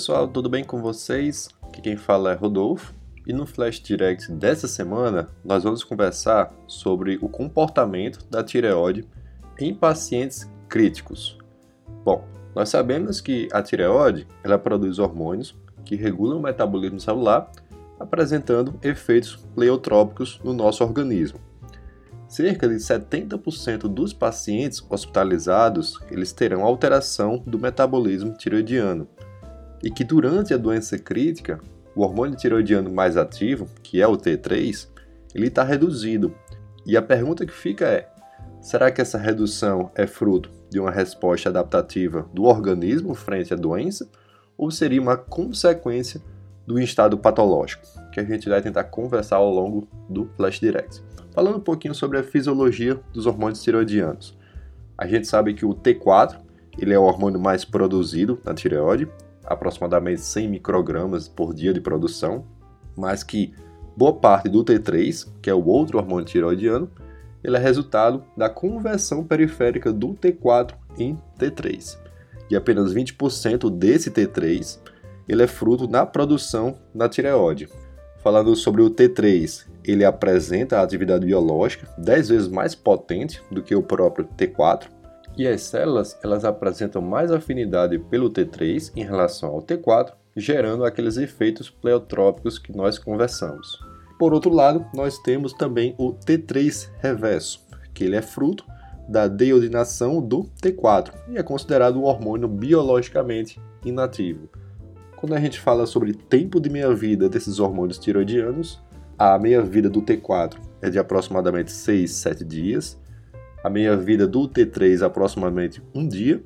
Pessoal, tudo bem com vocês? Aqui quem fala é Rodolfo e no Flash Direct dessa semana nós vamos conversar sobre o comportamento da tireoide em pacientes críticos. Bom, nós sabemos que a tireoide ela produz hormônios que regulam o metabolismo celular, apresentando efeitos pleiotrópicos no nosso organismo. Cerca de 70% dos pacientes hospitalizados eles terão alteração do metabolismo tiroidiano e que durante a doença crítica, o hormônio tiroidiano mais ativo, que é o T3, ele está reduzido. E a pergunta que fica é: será que essa redução é fruto de uma resposta adaptativa do organismo frente à doença ou seria uma consequência do estado patológico? Que a gente vai tentar conversar ao longo do Flash Direct falando um pouquinho sobre a fisiologia dos hormônios tireoidianos. A gente sabe que o T4 ele é o hormônio mais produzido na tireoide, aproximadamente 100 microgramas por dia de produção, mas que boa parte do T3, que é o outro hormônio tireoidiano, ele é resultado da conversão periférica do T4 em T3. E apenas 20% desse T3 ele é fruto da produção na tireoide. Falando sobre o T3, ele apresenta a atividade biológica 10 vezes mais potente do que o próprio T4, e as células elas apresentam mais afinidade pelo T3 em relação ao T4, gerando aqueles efeitos pleiotrópicos que nós conversamos. Por outro lado, nós temos também o T3 reverso, que ele é fruto da deiodinação do T4 e é considerado um hormônio biologicamente inativo. Quando a gente fala sobre tempo de meia-vida desses hormônios tiroidianos, a meia-vida do T4 é de aproximadamente 6, 7 dias, a meia-vida do T3 aproximadamente 1 dia,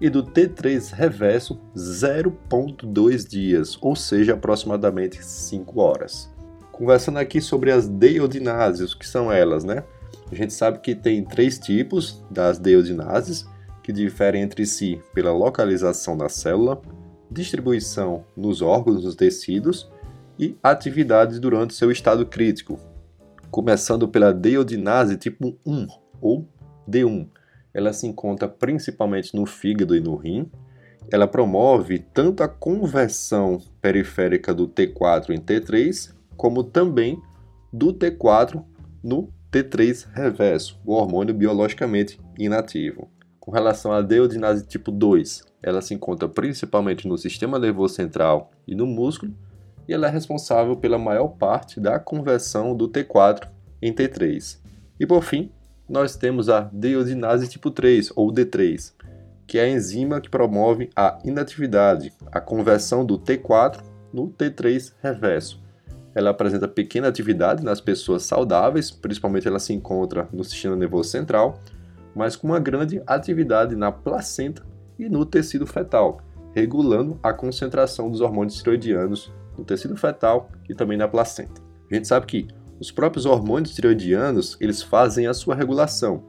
e do T3 reverso 0,2 dias, ou seja, aproximadamente 5 horas. Conversando aqui sobre as deodinases, o que são elas, né? A gente sabe que tem três tipos das deodinases, que diferem entre si pela localização da célula, distribuição nos órgãos, nos tecidos e atividades durante seu estado crítico, começando pela deodinase tipo 1 ou D1. Ela se encontra principalmente no fígado e no rim. Ela promove tanto a conversão periférica do T4 em T3, como também do T4 no T3 reverso, o hormônio biologicamente inativo. Com relação à deodinase tipo 2, ela se encontra principalmente no sistema nervoso central e no músculo, e ela é responsável pela maior parte da conversão do T4 em T3. E por fim, nós temos a deodinase tipo 3 ou D3, que é a enzima que promove a inatividade, a conversão do T4 no T3 reverso. Ela apresenta pequena atividade nas pessoas saudáveis, principalmente ela se encontra no sistema nervoso central, mas com uma grande atividade na placenta e no tecido fetal, regulando a concentração dos hormônios tiroidianos no tecido fetal e também na placenta. A gente sabe que os próprios hormônios tiroidianos eles fazem a sua regulação,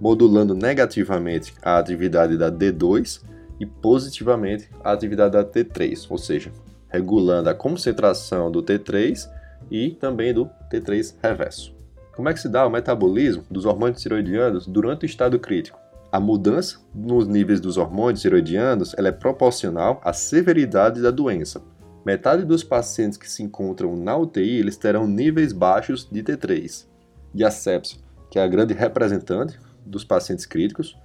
modulando negativamente a atividade da D2 e positivamente a atividade da T3, ou seja, regulando a concentração do T3 e também do T3 reverso. Como é que se dá o metabolismo dos hormônios tiroidianos durante o estado crítico? A mudança nos níveis dos hormônios tiroidianos é proporcional à severidade da doença. Metade dos pacientes que se encontram na UTI eles terão níveis baixos de T3. E a sepsia, que é a grande representante dos pacientes críticos,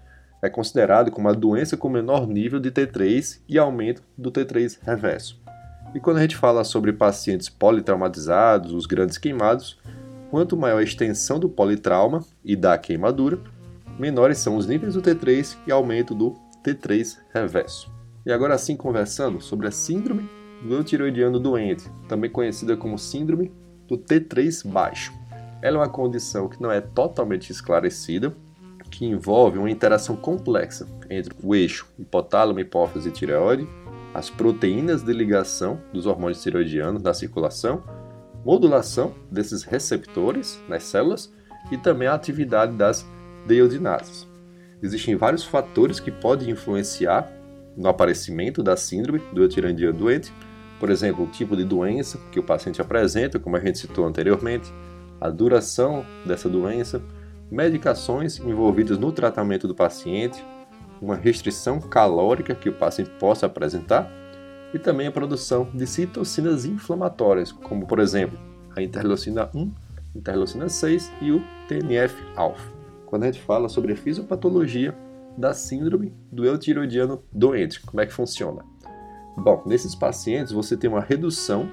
é considerado como a doença com menor nível de T3 e aumento do T3 reverso. E quando a gente fala sobre pacientes politraumatizados, os grandes queimados, quanto maior a extensão do politrauma e da queimadura, menores são os níveis do T3 e aumento do T3 reverso. E agora sim conversando sobre a síndrome do tiroidiano doente, também conhecida como síndrome do T3 baixo. Ela é uma condição que não é totalmente esclarecida, que envolve uma interação complexa entre o eixo hipotálamo, hipófise e tireoide, as proteínas de ligação dos hormônios tiroidianos na circulação, modulação desses receptores nas células e também a atividade das deodinases. Existem vários fatores que podem influenciar no aparecimento da síndrome do tiroidiano doente, por exemplo, o tipo de doença que o paciente apresenta, como a gente citou anteriormente, a duração dessa doença, medicações envolvidas no tratamento do paciente, uma restrição calórica que o paciente possa apresentar e também a produção de citocinas inflamatórias, como por exemplo a interleucina 1, interleucina 6 e o TNF-alfa. Quando a gente fala sobre a fisiopatologia da síndrome do eutiroidiano doente, como é que funciona? Bom, nesses pacientes você tem uma redução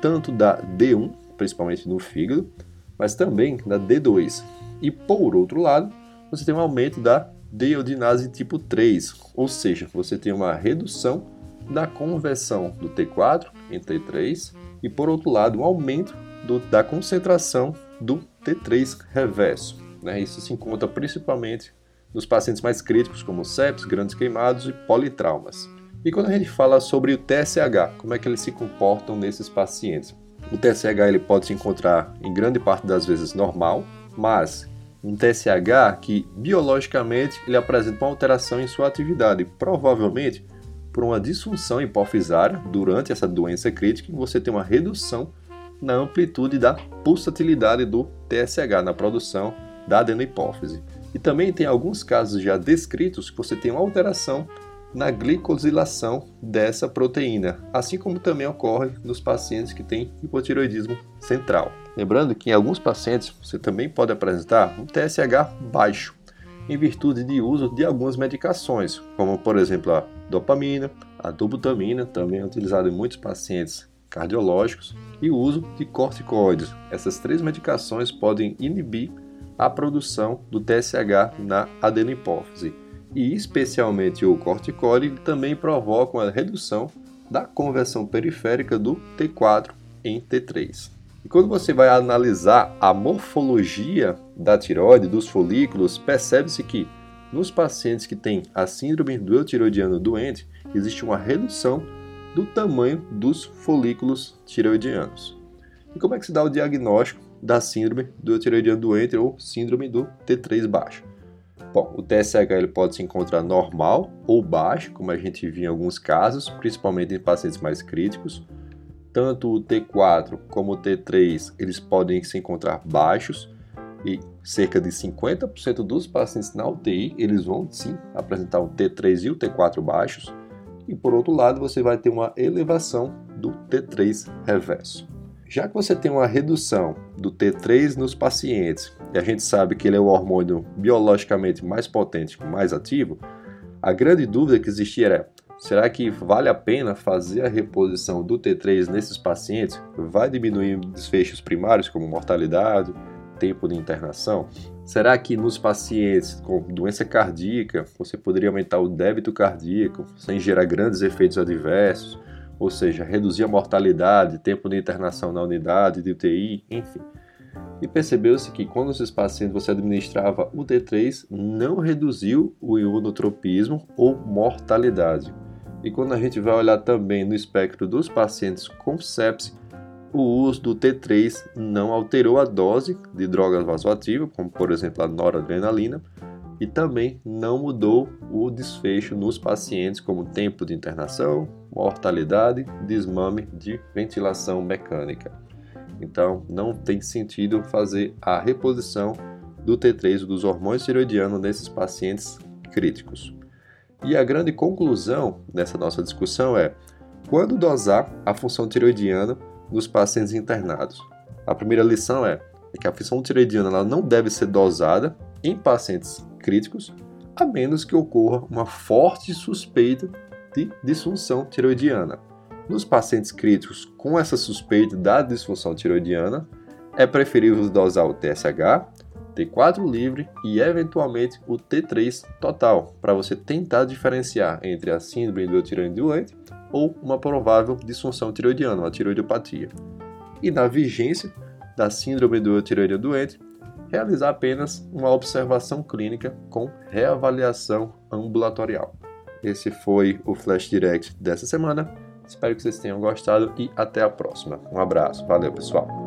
tanto da D1, principalmente no fígado, mas também da D2. E por outro lado, você tem um aumento da deiodinase tipo 3, ou seja, você tem uma redução da conversão do T4 em T3 e por outro lado, um aumento do, da concentração do T3 reverso. Né? Isso se encontra principalmente nos pacientes mais críticos, como sepsis, grandes queimados e politraumas. E quando a gente fala sobre o TSH, como é que eles se comportam nesses pacientes? O TSH ele pode se encontrar em grande parte das vezes normal, mas um TSH que biologicamente ele apresenta uma alteração em sua atividade, provavelmente por uma disfunção hipofisária durante essa doença crítica, você tem uma redução na amplitude da pulsatilidade do TSH, na produção da adenohipófise. E também tem alguns casos já descritos que você tem uma alteração na glicosilação dessa proteína, assim como também ocorre nos pacientes que têm hipotiroidismo central. Lembrando que em alguns pacientes você também pode apresentar um TSH baixo, em virtude de uso de algumas medicações, como por exemplo a dopamina, a dobutamina, também é utilizada em muitos pacientes cardiológicos, e o uso de corticoides. Essas três medicações podem inibir a produção do TSH na adenohipófise. E especialmente o corticoide também provocam a redução da conversão periférica do T4 em T3. E quando você vai analisar a morfologia da tireoide, dos folículos, percebe-se que nos pacientes que têm a síndrome do eutiroidiano doente, existe uma redução do tamanho dos folículos tireoidianos. E como é que se dá o diagnóstico da síndrome do tireoidiano doente ou síndrome do T3 baixo? Bom, o TSH ele pode se encontrar normal ou baixo, como a gente viu em alguns casos, principalmente em pacientes mais críticos. Tanto o T4 como o T3 eles podem se encontrar baixos e cerca de 50% dos pacientes na UTI eles vão sim apresentar o T3 e o T4 baixos. E por outro lado, você vai ter uma elevação do T3 reverso. Já que você tem uma redução do T3 nos pacientes, e a gente sabe que ele é o hormônio biologicamente mais potente, mais ativo, a grande dúvida que existia era: será que vale a pena fazer a reposição do T3 nesses pacientes? Vai diminuir desfechos primários como mortalidade, tempo de internação? Será que nos pacientes com doença cardíaca você poderia aumentar o débito cardíaco sem gerar grandes efeitos adversos? Ou seja, reduzir a mortalidade, tempo de internação na unidade de UTI, enfim. E percebeu-se que quando esses pacientes você administrava o T3, não reduziu o imunotropismo ou mortalidade. E quando a gente vai olhar também no espectro dos pacientes com sepse, o uso do T3 não alterou a dose de drogas vasoativas, como por exemplo a noradrenalina, e também não mudou o desfecho nos pacientes, como tempo de internação, mortalidade, desmame de ventilação mecânica. Então, não tem sentido fazer a reposição do T3 dos hormônios tiroidianos nesses pacientes críticos. E a grande conclusão dessa nossa discussão é quando dosar a função tiroidiana nos pacientes internados. A primeira lição é, é que a função tiroidiana ela não deve ser dosada em pacientes críticos, a menos que ocorra uma forte suspeita de disfunção tiroidiana. Nos pacientes críticos com essa suspeita da disfunção tiroidiana, é preferível dosar o TSH, T4 livre e eventualmente o T3 total, para você tentar diferenciar entre a síndrome do tireoide doente ou uma provável disfunção tiroidiana, uma tiroidopatia. E na vigência da síndrome do tireoide doente, realizar apenas uma observação clínica com reavaliação ambulatorial. Esse foi o Flash Direct dessa semana. Espero que vocês tenham gostado e até a próxima. Um abraço, valeu pessoal!